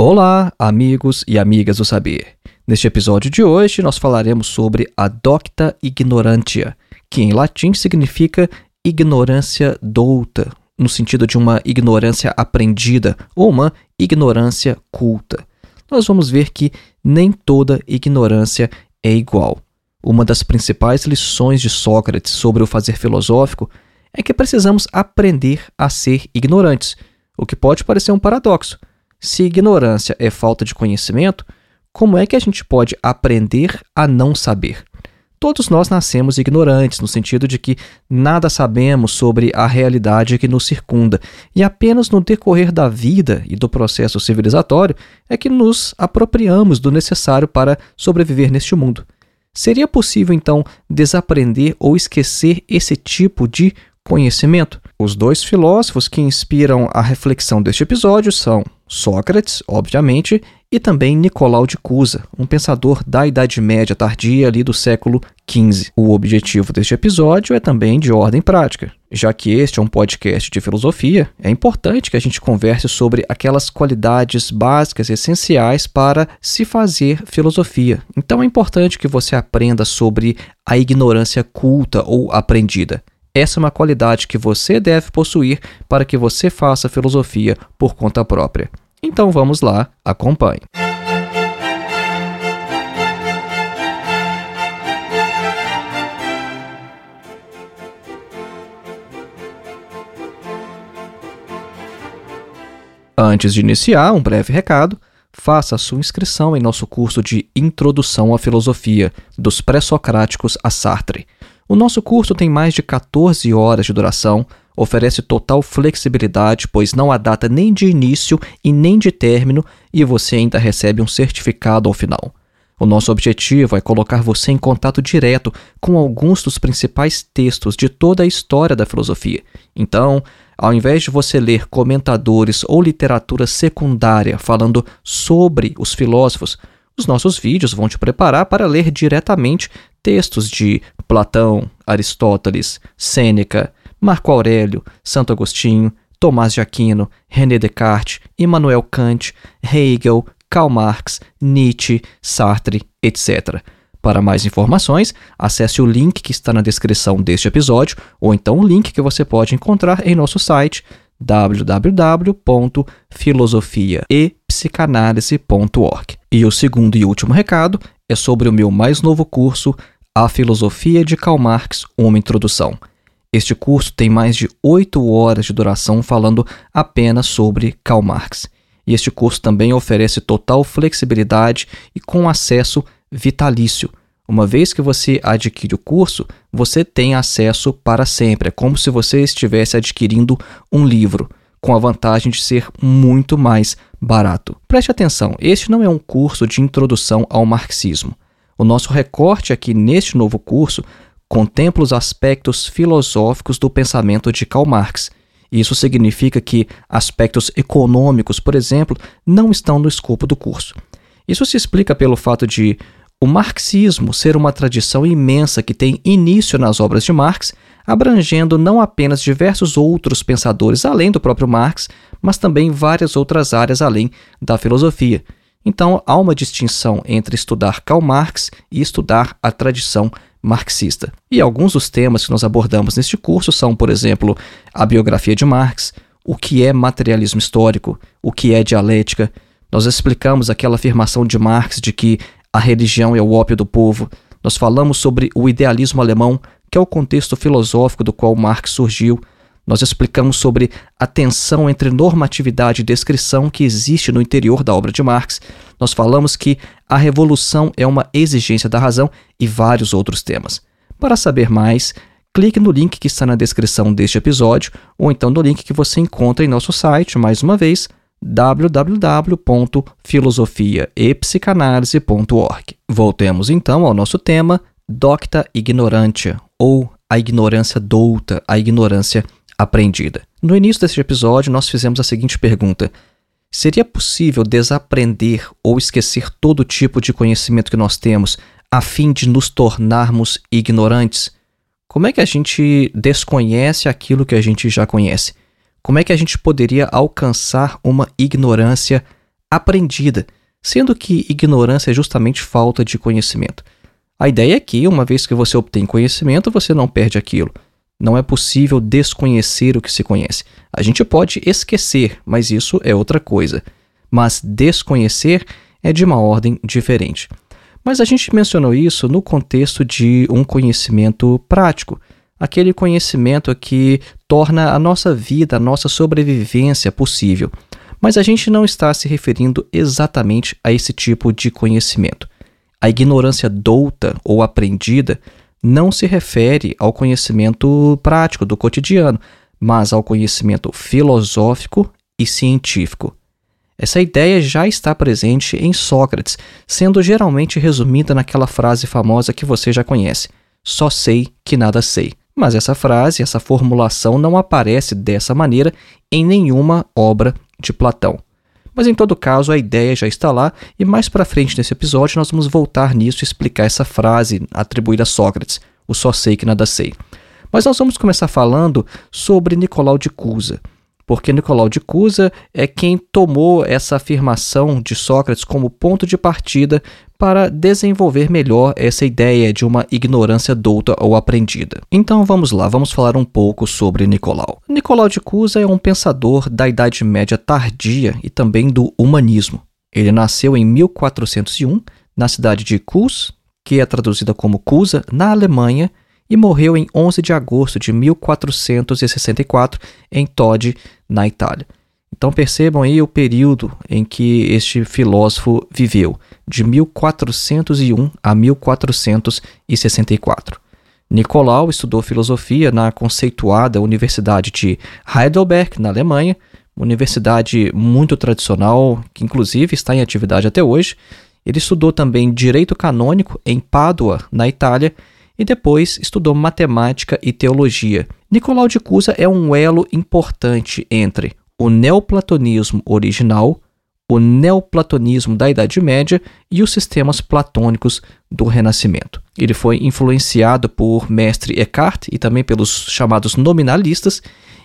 Olá, amigos e amigas do saber. Neste episódio de hoje, nós falaremos sobre a docta ignorantia, que em latim significa ignorância douta, no sentido de uma ignorância aprendida ou uma ignorância culta. Nós vamos ver que nem toda ignorância é igual. Uma das principais lições de Sócrates sobre o fazer filosófico é que precisamos aprender a ser ignorantes, o que pode parecer um paradoxo. Se ignorância é falta de conhecimento, como é que a gente pode aprender a não saber? Todos nós nascemos ignorantes, no sentido de que nada sabemos sobre a realidade que nos circunda, e apenas no decorrer da vida e do processo civilizatório é que nos apropriamos do necessário para sobreviver neste mundo. Seria possível, então, desaprender ou esquecer esse tipo de conhecimento? Os dois filósofos que inspiram a reflexão deste episódio são Sócrates, obviamente, e também Nicolau de Cusa, um pensador da Idade Média tardia ali do século XV. O objetivo deste episódio é também de ordem prática. Já que este é um podcast de filosofia, é importante que a gente converse sobre aquelas qualidades básicas essenciais para se fazer filosofia. Então é importante que você aprenda sobre a ignorância culta ou aprendida. Essa é uma qualidade que você deve possuir para que você faça filosofia por conta própria. Então vamos lá, acompanhe. Antes de iniciar, um breve recado. Faça a sua inscrição em nosso curso de Introdução à Filosofia, dos Pré-Socráticos a Sartre. O nosso curso tem mais de 14 horas de duração, oferece total flexibilidade, pois não há data nem de início e nem de término, e você ainda recebe um certificado ao final. O nosso objetivo é colocar você em contato direto com alguns dos principais textos de toda a história da filosofia. Então, ao invés de você ler comentadores ou literatura secundária falando sobre os filósofos, os nossos vídeos vão te preparar para ler diretamente textos de Platão, Aristóteles, Sêneca, Marco Aurélio, Santo Agostinho, Tomás de Aquino, René Descartes, Immanuel Kant, Hegel, Karl Marx, Nietzsche, Sartre, etc. Para mais informações, acesse o link que está na descrição deste episódio ou então o link que você pode encontrar em nosso site www.filosofiaepsicanalise.org. E o segundo e último recado é sobre o meu mais novo curso, A Filosofia de Karl Marx, uma introdução. Este curso tem mais de oito horas de duração falando apenas sobre Karl Marx. E este curso também oferece total flexibilidade e com acesso vitalício. Uma vez que você adquire o curso, você tem acesso para sempre. É como se você estivesse adquirindo um livro, com a vantagem de ser muito mais barato. Preste atenção: este não é um curso de introdução ao marxismo. O nosso recorte aqui neste novo curso contempla os aspectos filosóficos do pensamento de Karl Marx. Isso significa que aspectos econômicos, por exemplo, não estão no escopo do curso. Isso se explica pelo fato de o marxismo ser uma tradição imensa que tem início nas obras de Marx, abrangendo não apenas diversos outros pensadores além do próprio Marx, mas também várias outras áreas além da filosofia. Então há uma distinção entre estudar Karl Marx e estudar a tradição marxista. E alguns dos temas que nós abordamos neste curso são, por exemplo, a biografia de Marx, o que é materialismo histórico, o que é dialética. Nós explicamos aquela afirmação de Marx de que a religião é o ópio do povo. Nós falamos sobre o idealismo alemão, que é o contexto filosófico do qual Marx surgiu. Nós explicamos sobre a tensão entre normatividade e descrição que existe no interior da obra de Marx. Nós falamos que a revolução é uma exigência da razão e vários outros temas. Para saber mais, clique no link que está na descrição deste episódio ou então no link que você encontra em nosso site, mais uma vez, www.filosofiaepsicanalise.org. Voltemos então ao nosso tema, docta ignorantia, ou a ignorância douta, a ignorância aprendida. No início deste episódio, nós fizemos a seguinte pergunta: Seria possível desaprender ou esquecer todo tipo de conhecimento que nós temos a fim de nos tornarmos ignorantes? Como é que a gente desconhece aquilo que a gente já conhece? Como é que a gente poderia alcançar uma ignorância aprendida, sendo que ignorância é justamente falta de conhecimento? A ideia é que, uma vez que você obtém conhecimento, você não perde aquilo. Não é possível desconhecer o que se conhece. A gente pode esquecer, mas isso é outra coisa. Mas desconhecer é de uma ordem diferente. Mas a gente mencionou isso no contexto de um conhecimento prático, aquele conhecimento que torna a nossa vida, a nossa sobrevivência possível. Mas a gente não está se referindo exatamente a esse tipo de conhecimento. A ignorância douta ou aprendida não se refere ao conhecimento prático do cotidiano, mas ao conhecimento filosófico e científico. Essa ideia já está presente em Sócrates, sendo geralmente resumida naquela frase famosa que você já conhece: só sei que nada sei. Mas essa frase, essa formulação não aparece dessa maneira em nenhuma obra de Platão. Mas em todo caso, a ideia já está lá e mais para frente nesse episódio nós vamos voltar nisso e explicar essa frase atribuída a Sócrates, o só sei que nada sei. Mas nós vamos começar falando sobre Nicolau de Cusa porque Nicolau de Cusa é quem tomou essa afirmação de Sócrates como ponto de partida para desenvolver melhor essa ideia de uma ignorância douta ou aprendida. Então vamos lá, vamos falar um pouco sobre Nicolau. Nicolau de Cusa é um pensador da Idade Média tardia e também do humanismo. Ele nasceu em 1401 na cidade de Cus, que é traduzida como Cusa, na Alemanha, e morreu em 11 de agosto de 1464 em Todi, na Itália. Então percebam aí o período em que este filósofo viveu, de 1401 a 1464. Nicolau estudou filosofia na conceituada Universidade de Heidelberg, na Alemanha, universidade muito tradicional, que inclusive está em atividade até hoje. Ele estudou também direito canônico em Pádua, na Itália, e depois estudou matemática e teologia. Nicolau de Cusa é um elo importante entre o neoplatonismo original, o neoplatonismo da Idade Média e os sistemas platônicos do Renascimento. Ele foi influenciado por Mestre Eckhart e também pelos chamados nominalistas,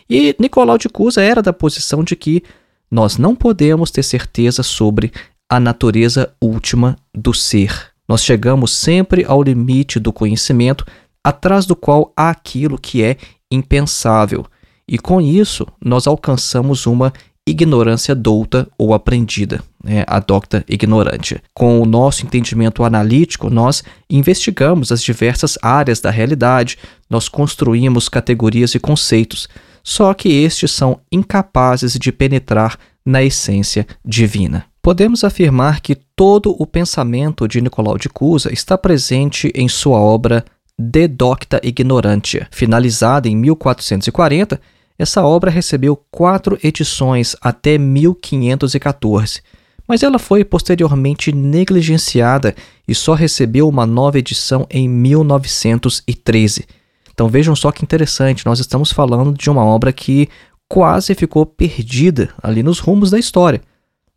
e Nicolau de Cusa era da posição de que nós não podemos ter certeza sobre a natureza última do ser. Nós chegamos sempre ao limite do conhecimento, atrás do qual há aquilo que é impensável, e com isso nós alcançamos uma ignorância douta ou aprendida, né, a docta ignorante. Com o nosso entendimento analítico, nós investigamos as diversas áreas da realidade, nós construímos categorias e conceitos, só que estes são incapazes de penetrar na essência divina. Podemos afirmar que todo o pensamento de Nicolau de Cusa está presente em sua obra De Docta Ignorantia. Finalizada em 1440, essa obra recebeu quatro edições até 1514, mas ela foi posteriormente negligenciada e só recebeu uma nova edição em 1913. Então vejam só que interessante, nós estamos falando de uma obra que quase ficou perdida ali nos rumos da história.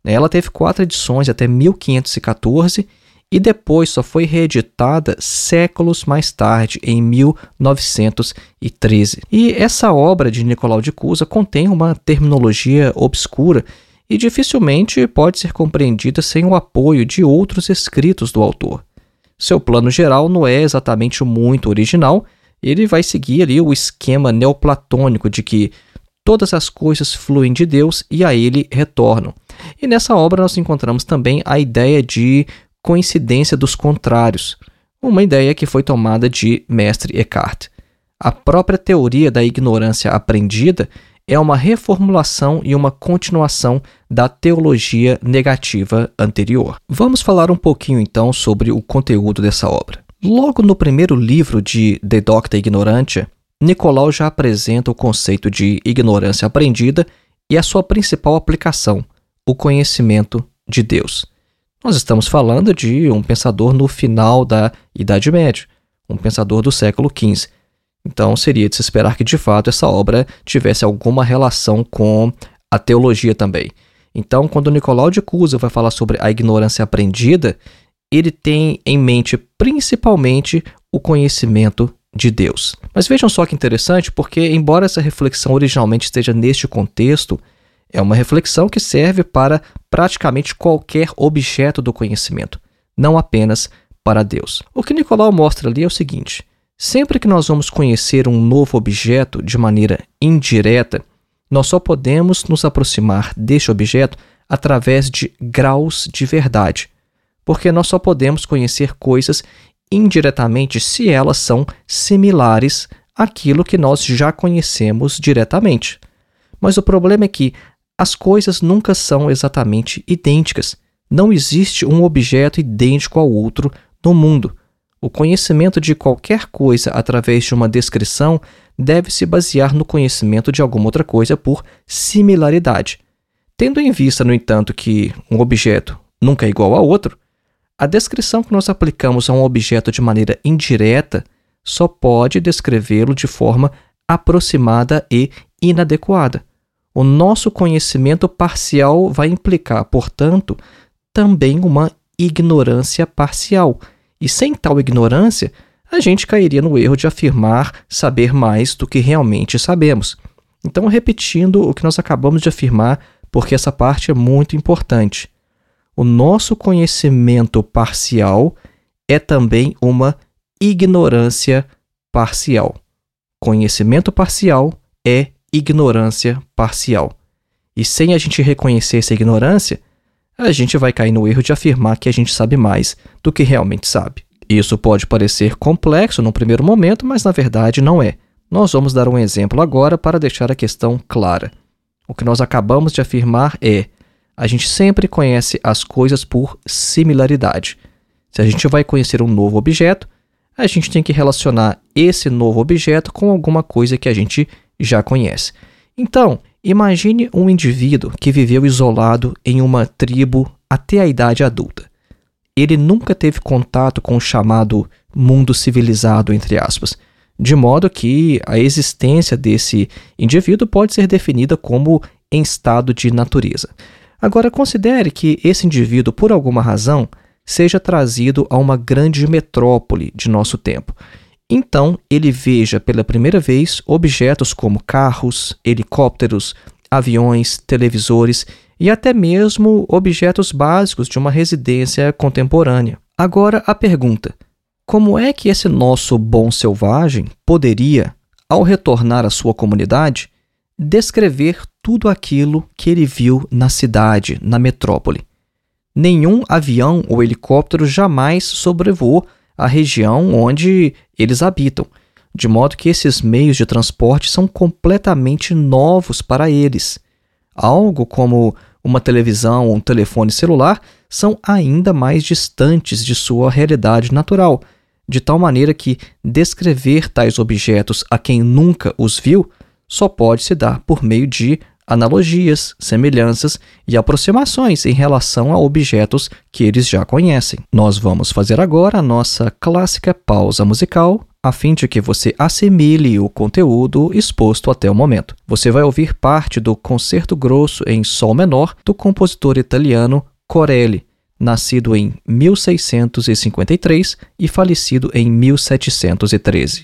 Ela teve quatro edições até 1514 e depois só foi reeditada séculos mais tarde, em 1913. E essa obra de Nicolau de Cusa contém uma terminologia obscura e dificilmente pode ser compreendida sem o apoio de outros escritos do autor. Seu plano geral não é exatamente muito original, ele vai seguir ali o esquema neoplatônico de que todas as coisas fluem de Deus e a ele retornam. E nessa obra nós encontramos também a ideia de coincidência dos contrários, uma ideia que foi tomada de Mestre Eckhart. A própria teoria da ignorância aprendida é uma reformulação e uma continuação da teologia negativa anterior. Vamos falar um pouquinho então sobre o conteúdo dessa obra. Logo no primeiro livro de De Docta Ignorantia, Nicolau já apresenta o conceito de ignorância aprendida e a sua principal aplicação, o conhecimento de Deus. Nós estamos falando de um pensador no final da Idade Média, um pensador do século XV. Então seria de se esperar que de fato essa obra tivesse alguma relação com a teologia também. Então, quando Nicolau de Cusa vai falar sobre a ignorância aprendida, ele tem em mente principalmente o conhecimento de Deus. Mas vejam só que interessante, porque embora essa reflexão originalmente esteja neste contexto, é uma reflexão que serve para praticamente qualquer objeto do conhecimento, não apenas para Deus. O que Nicolau mostra ali é o seguinte: sempre que nós vamos conhecer um novo objeto de maneira indireta, nós só podemos nos aproximar deste objeto através de graus de verdade, porque nós só podemos conhecer coisas indiretamente se elas são similares àquilo que nós já conhecemos diretamente. Mas o problema é que as coisas nunca são exatamente idênticas. Não existe um objeto idêntico ao outro no mundo. O conhecimento de qualquer coisa através de uma descrição deve se basear no conhecimento de alguma outra coisa por similaridade. Tendo em vista, no entanto, que um objeto nunca é igual a outro, a descrição que nós aplicamos a um objeto de maneira indireta só pode descrevê-lo de forma aproximada e inadequada. O nosso conhecimento parcial vai implicar, portanto, também uma ignorância parcial. E sem tal ignorância, a gente cairia no erro de afirmar saber mais do que realmente sabemos. Então, repetindo o que nós acabamos de afirmar, porque essa parte é muito importante. O nosso conhecimento parcial é também uma ignorância parcial. Conhecimento parcial é ignorância parcial. E sem a gente reconhecer essa ignorância, a gente vai cair no erro de afirmar que a gente sabe mais do que realmente sabe. Isso pode parecer complexo no primeiro momento, mas na verdade não é. Nós vamos dar um exemplo agora para deixar a questão clara. O que nós acabamos de afirmar é: a gente sempre conhece as coisas por similaridade. Se a gente vai conhecer um novo objeto, a gente tem que relacionar esse novo objeto com alguma coisa que a gente já conhece. Então, imagine um indivíduo que viveu isolado em uma tribo até a idade adulta. Ele nunca teve contato com o chamado mundo civilizado, entre aspas, de modo que a existência desse indivíduo pode ser definida como em estado de natureza. Agora, considere que esse indivíduo, por alguma razão, seja trazido a uma grande metrópole de nosso tempo então ele veja pela primeira vez objetos como carros, helicópteros, aviões, televisores e até mesmo objetos básicos de uma residência contemporânea. Agora a pergunta: como é que esse nosso bom selvagem poderia, ao retornar à sua comunidade, descrever tudo aquilo que ele viu na cidade, na metrópole? Nenhum avião ou helicóptero jamais sobrevoou a região onde eles habitam, de modo que esses meios de transporte são completamente novos para eles. Algo como uma televisão ou um telefone celular são ainda mais distantes de sua realidade natural, de tal maneira que descrever tais objetos a quem nunca os viu só pode se dar por meio de analogias, semelhanças e aproximações em relação a objetos que eles já conhecem. Nós vamos fazer agora a nossa clássica pausa musical a fim de que você assimile o conteúdo exposto até o momento. Você vai ouvir parte do Concerto Grosso em Sol Menor do compositor italiano Corelli, nascido em 1653 e falecido em 1713.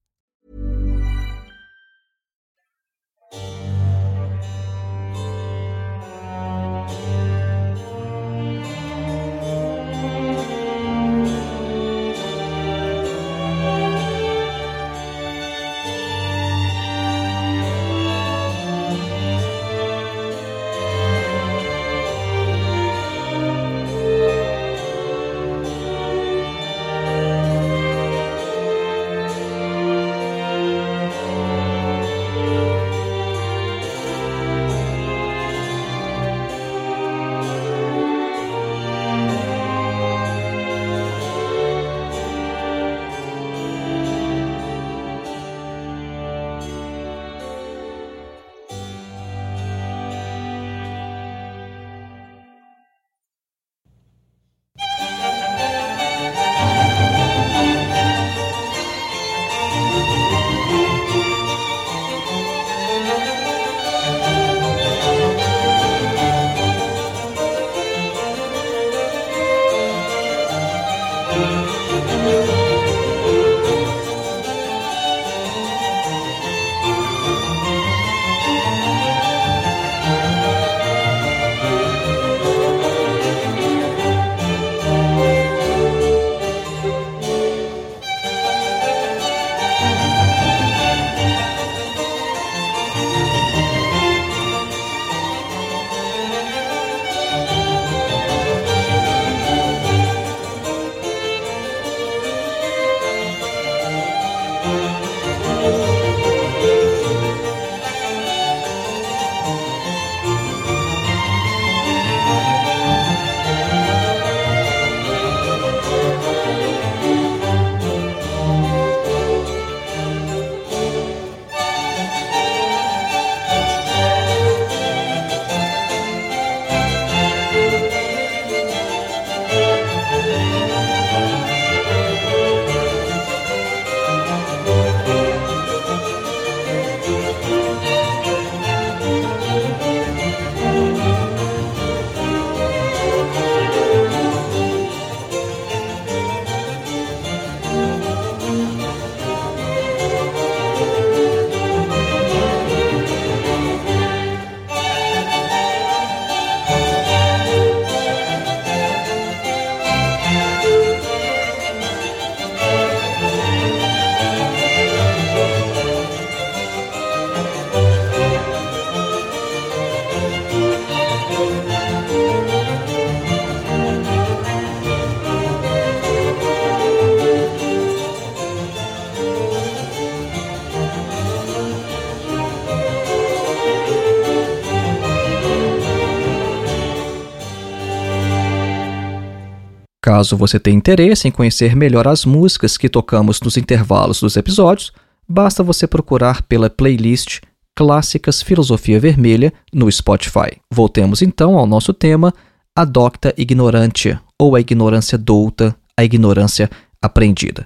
Caso você tenha interesse em conhecer melhor as músicas que tocamos nos intervalos dos episódios, basta você procurar pela playlist Clássicas Filosofia Vermelha no Spotify. Voltemos então ao nosso tema, a docta ignorantia, ou a ignorância douta, a ignorância aprendida.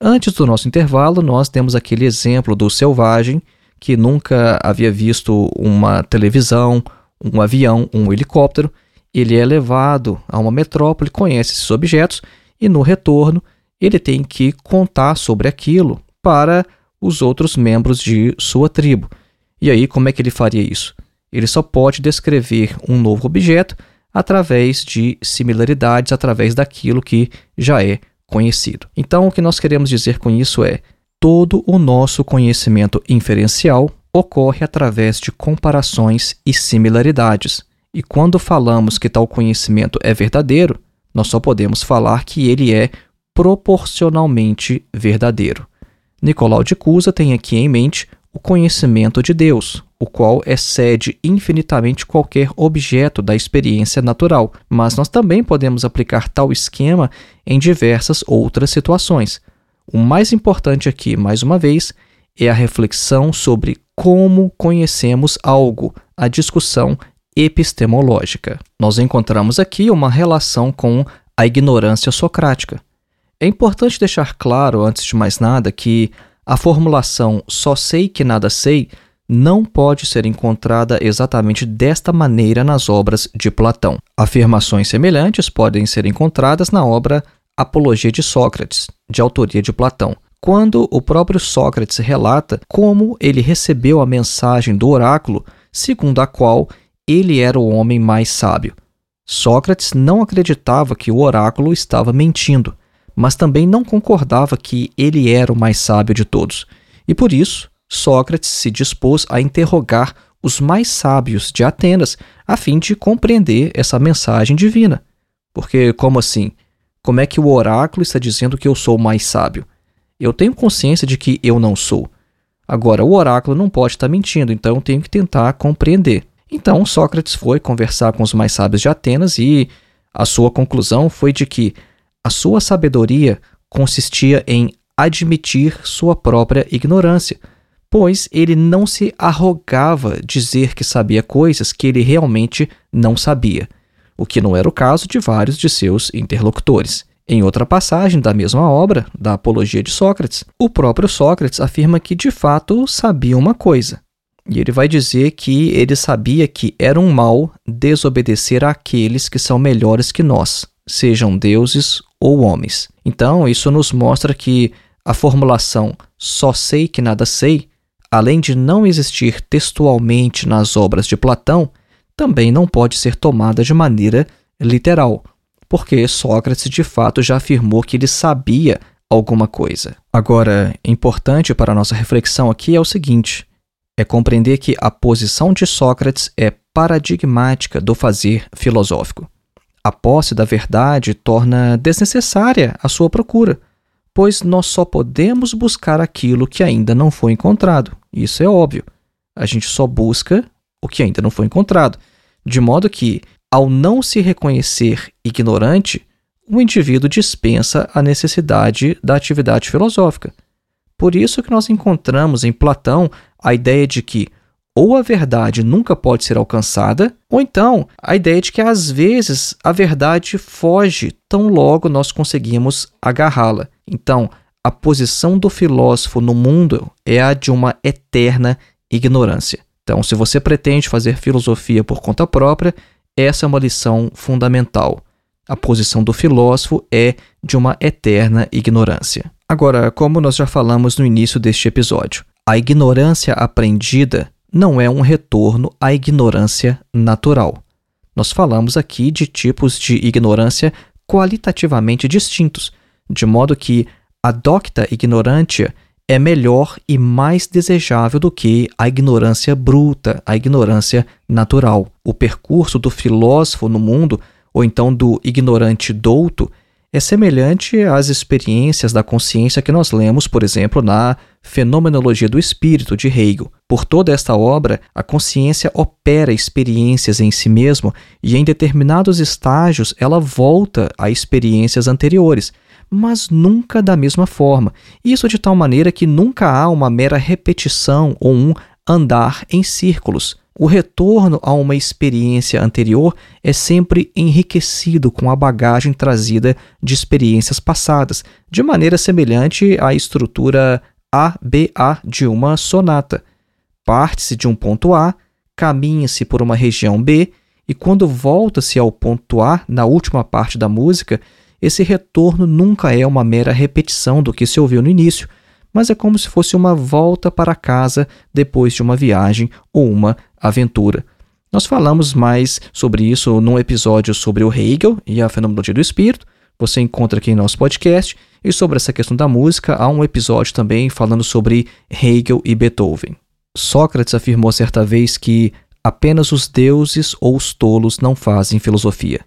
Antes do nosso intervalo, nós temos aquele exemplo do selvagem que nunca havia visto uma televisão, um avião, um helicóptero ele é levado a uma metrópole, conhece esses objetos e no retorno ele tem que contar sobre aquilo para os outros membros de sua tribo. E aí, como é que ele faria isso? Ele só pode descrever um novo objeto através de similaridades, através daquilo que já é conhecido. Então, o que nós queremos dizer com isso é: todo o nosso conhecimento inferencial ocorre através de comparações e similaridades. E quando falamos que tal conhecimento é verdadeiro, nós só podemos falar que ele é proporcionalmente verdadeiro. Nicolau de Cusa tem aqui em mente o conhecimento de Deus, o qual excede infinitamente qualquer objeto da experiência natural, mas nós também podemos aplicar tal esquema em diversas outras situações. O mais importante aqui, mais uma vez, é a reflexão sobre como conhecemos algo, a discussão epistemológica. Nós encontramos aqui uma relação com a ignorância socrática. É importante deixar claro, antes de mais nada, que a formulação só sei que nada sei não pode ser encontrada exatamente desta maneira nas obras de Platão. Afirmações semelhantes podem ser encontradas na obra Apologia de Sócrates, de autoria de Platão, quando o próprio Sócrates relata como ele recebeu a mensagem do oráculo, segundo a qual ele era o homem mais sábio. Sócrates não acreditava que o oráculo estava mentindo, mas também não concordava que ele era o mais sábio de todos. E por isso, Sócrates se dispôs a interrogar os mais sábios de Atenas a fim de compreender essa mensagem divina. Porque, como assim? Como é que o oráculo está dizendo que eu sou o mais sábio? Eu tenho consciência de que eu não sou. Agora, o oráculo não pode estar mentindo, então eu tenho que tentar compreender. Então, Sócrates foi conversar com os mais sábios de Atenas e a sua conclusão foi de que a sua sabedoria consistia em admitir sua própria ignorância, pois ele não se arrogava dizer que sabia coisas que ele realmente não sabia, o que não era o caso de vários de seus interlocutores. Em outra passagem da mesma obra, da Apologia de Sócrates, o próprio Sócrates afirma que de fato sabia uma coisa. E ele vai dizer que ele sabia que era um mal desobedecer àqueles que são melhores que nós, sejam deuses ou homens. Então, isso nos mostra que a formulação só sei que nada sei, além de não existir textualmente nas obras de Platão, também não pode ser tomada de maneira literal porque Sócrates de fato já afirmou que ele sabia alguma coisa. Agora, importante para a nossa reflexão aqui é o seguinte: é compreender que a posição de Sócrates é paradigmática do fazer filosófico. A posse da verdade torna desnecessária a sua procura, pois nós só podemos buscar aquilo que ainda não foi encontrado. Isso é óbvio. A gente só busca o que ainda não foi encontrado. De modo que ao não se reconhecer ignorante, o indivíduo dispensa a necessidade da atividade filosófica. Por isso que nós encontramos em Platão a ideia de que ou a verdade nunca pode ser alcançada, ou então a ideia de que às vezes a verdade foge tão logo nós conseguimos agarrá-la. Então, a posição do filósofo no mundo é a de uma eterna ignorância. Então, se você pretende fazer filosofia por conta própria, essa é uma lição fundamental. A posição do filósofo é de uma eterna ignorância. Agora, como nós já falamos no início deste episódio, a ignorância aprendida não é um retorno à ignorância natural. Nós falamos aqui de tipos de ignorância qualitativamente distintos, de modo que a docta ignorantia é melhor e mais desejável do que a ignorância bruta, a ignorância natural. O percurso do filósofo no mundo, ou então do ignorante douto, é semelhante às experiências da consciência que nós lemos, por exemplo, na Fenomenologia do Espírito de Hegel. Por toda esta obra, a consciência opera experiências em si mesmo e, em determinados estágios, ela volta a experiências anteriores mas nunca da mesma forma. Isso de tal maneira que nunca há uma mera repetição ou um andar em círculos. O retorno a uma experiência anterior é sempre enriquecido com a bagagem trazida de experiências passadas, de maneira semelhante à estrutura ABA de uma sonata. Parte-se de um ponto A, caminha-se por uma região B, e quando volta-se ao ponto A, na última parte da música, esse retorno nunca é uma mera repetição do que se ouviu no início, mas é como se fosse uma volta para casa depois de uma viagem ou uma aventura. Nós falamos mais sobre isso num episódio sobre o Hegel e a fenomenologia do espírito. Você encontra aqui em nosso podcast. E sobre essa questão da música, há um episódio também falando sobre Hegel e Beethoven. Sócrates afirmou certa vez que apenas os deuses ou os tolos não fazem filosofia.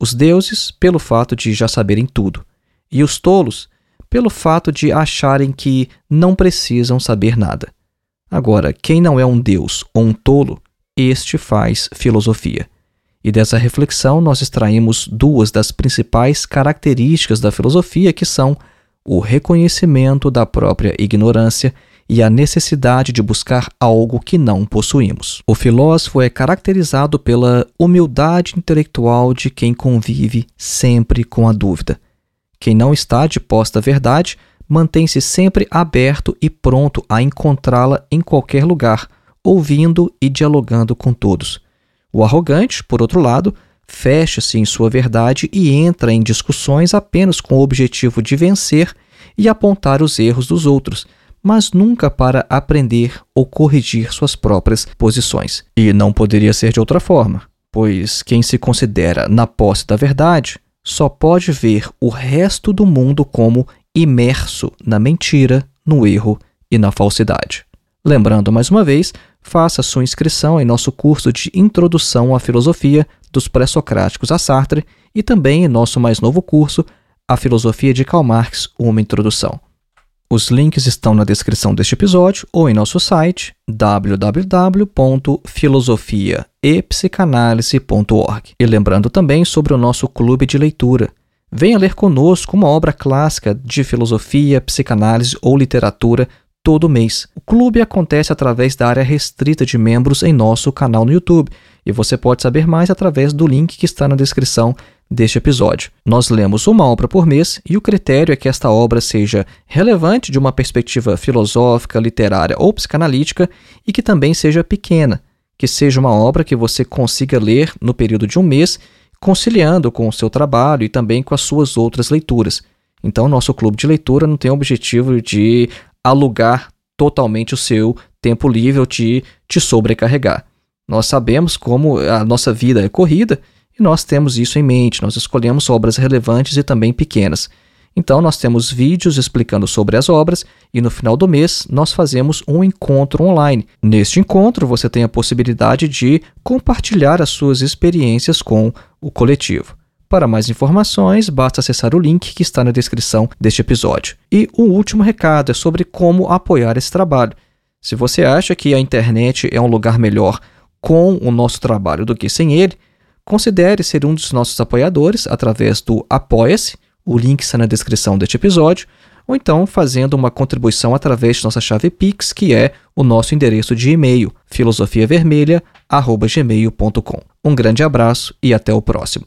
Os deuses, pelo fato de já saberem tudo, e os tolos, pelo fato de acharem que não precisam saber nada. Agora, quem não é um deus ou um tolo, este faz filosofia. E dessa reflexão nós extraímos duas das principais características da filosofia, que são o reconhecimento da própria ignorância e a necessidade de buscar algo que não possuímos. O filósofo é caracterizado pela humildade intelectual de quem convive sempre com a dúvida. Quem não está de posta verdade mantém-se sempre aberto e pronto a encontrá-la em qualquer lugar, ouvindo e dialogando com todos. O arrogante, por outro lado, fecha-se em sua verdade e entra em discussões apenas com o objetivo de vencer e apontar os erros dos outros, mas nunca para aprender ou corrigir suas próprias posições. E não poderia ser de outra forma, pois quem se considera na posse da verdade só pode ver o resto do mundo como imerso na mentira, no erro e na falsidade. Lembrando mais uma vez, faça sua inscrição em nosso curso de Introdução à Filosofia dos Pré-Socráticos a Sartre e também em nosso mais novo curso, A Filosofia de Karl Marx, uma introdução. Os links estão na descrição deste episódio ou em nosso site www.filosofiaepsicanalise.org. E lembrando também sobre o nosso clube de leitura. Venha ler conosco uma obra clássica de filosofia, psicanálise ou literatura todo mês. O clube acontece através da área restrita de membros em nosso canal no YouTube e você pode saber mais através do link que está na descrição deste episódio. Nós lemos uma obra por mês e o critério é que esta obra seja relevante de uma perspectiva filosófica, literária ou psicanalítica e que também seja pequena, que seja uma obra que você consiga ler no período de um mês, conciliando com o seu trabalho e também com as suas outras leituras. Então, nosso clube de leitura não tem o objetivo de alugar totalmente o seu tempo livre ou te, te sobrecarregar. Nós sabemos como a nossa vida é corrida e nós temos isso em mente, nós escolhemos obras relevantes e também pequenas. Então, nós temos vídeos explicando sobre as obras e no final do mês nós fazemos um encontro online. Neste encontro, você tem a possibilidade de compartilhar as suas experiências com o coletivo. Para mais informações, basta acessar o link que está na descrição deste episódio. E o último recado é sobre como apoiar esse trabalho. Se você acha que a internet é um lugar melhor com o nosso trabalho do que sem ele, Considere ser um dos nossos apoiadores através do Apoia-se, o link está na descrição deste episódio, ou então fazendo uma contribuição através de nossa chave Pix, que é o nosso endereço de e-mail, filosofiavermelha.gmail.com. Um grande abraço e até o próximo.